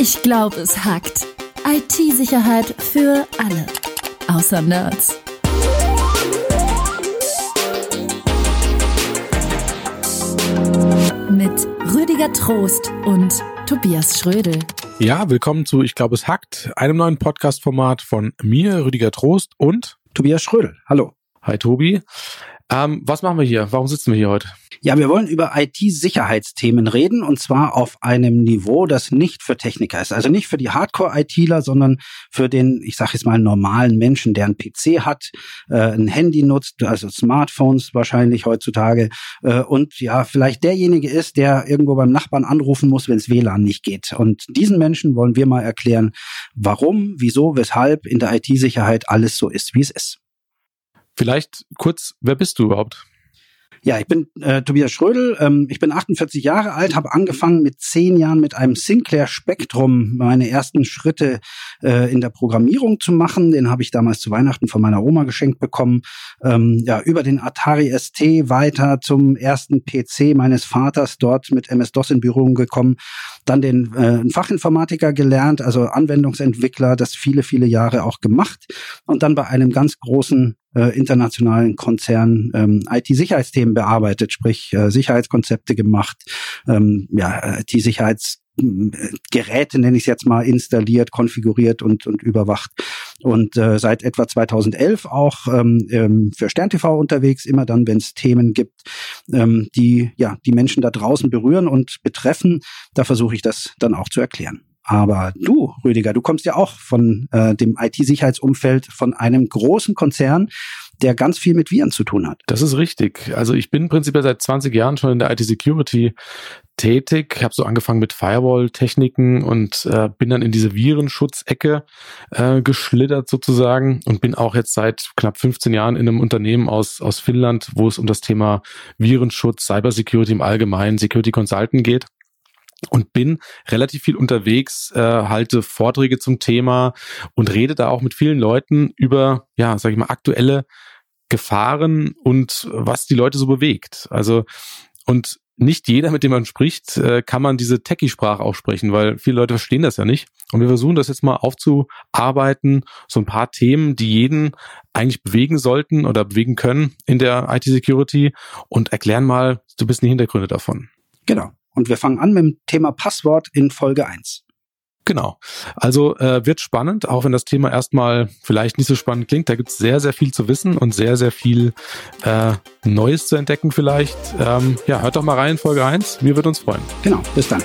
Ich glaube, es hackt. IT-Sicherheit für alle. Außer Nerds. Mit Rüdiger Trost und Tobias Schrödel. Ja, willkommen zu Ich glaube, es hackt, einem neuen Podcast-Format von mir, Rüdiger Trost und Tobias Schrödel. Hallo. Hi Tobi. Ähm, was machen wir hier? Warum sitzen wir hier heute? Ja, wir wollen über IT-Sicherheitsthemen reden und zwar auf einem Niveau, das nicht für Techniker ist. Also nicht für die Hardcore-ITler, sondern für den, ich sage jetzt mal, normalen Menschen, der ein PC hat, äh, ein Handy nutzt, also Smartphones wahrscheinlich heutzutage äh, und ja, vielleicht derjenige ist, der irgendwo beim Nachbarn anrufen muss, wenn es WLAN nicht geht. Und diesen Menschen wollen wir mal erklären, warum, wieso, weshalb in der IT-Sicherheit alles so ist, wie es ist. Vielleicht kurz, wer bist du überhaupt? Ja, ich bin äh, Tobias Schrödel. Ähm, ich bin 48 Jahre alt, habe angefangen mit zehn Jahren mit einem Sinclair Spectrum meine ersten Schritte äh, in der Programmierung zu machen. Den habe ich damals zu Weihnachten von meiner Oma geschenkt bekommen. Ähm, ja, über den Atari ST weiter zum ersten PC meines Vaters dort mit MS-DOS in Berührung gekommen. Dann den äh, Fachinformatiker gelernt, also Anwendungsentwickler, das viele, viele Jahre auch gemacht. Und dann bei einem ganz großen äh, internationalen Konzern ähm, IT-Sicherheitsthemen bearbeitet, sprich äh, Sicherheitskonzepte gemacht, ähm, ja, IT-Sicherheits Geräte, nenne ich es jetzt mal, installiert, konfiguriert und, und überwacht. Und äh, seit etwa 2011 auch ähm, ähm, für SternTV unterwegs, immer dann, wenn es Themen gibt, ähm, die ja die Menschen da draußen berühren und betreffen, da versuche ich das dann auch zu erklären. Aber du, Rüdiger, du kommst ja auch von äh, dem IT-Sicherheitsumfeld von einem großen Konzern, der ganz viel mit Viren zu tun hat. Das ist richtig. Also ich bin prinzipiell seit 20 Jahren schon in der IT-Security tätig. Ich habe so angefangen mit Firewall-Techniken und äh, bin dann in diese Virenschutzecke äh, geschlittert sozusagen und bin auch jetzt seit knapp 15 Jahren in einem Unternehmen aus, aus Finnland, wo es um das Thema Virenschutz, Cybersecurity im Allgemeinen, Security Consultant geht und bin relativ viel unterwegs, äh, halte Vorträge zum Thema und rede da auch mit vielen Leuten über, ja, sag ich mal, aktuelle Gefahren und was die Leute so bewegt. Also und nicht jeder, mit dem man spricht, äh, kann man diese Techie-Sprache auch sprechen, weil viele Leute verstehen das ja nicht. Und wir versuchen das jetzt mal aufzuarbeiten, so ein paar Themen, die jeden eigentlich bewegen sollten oder bewegen können in der IT-Security und erklären mal so ein bisschen die Hintergründe davon. Genau. Und wir fangen an mit dem Thema Passwort in Folge 1. Genau. Also äh, wird spannend, auch wenn das Thema erstmal vielleicht nicht so spannend klingt. Da gibt es sehr, sehr viel zu wissen und sehr, sehr viel äh, Neues zu entdecken vielleicht. Ähm, ja, hört doch mal rein, Folge 1. Wir würden uns freuen. Genau, bis dann.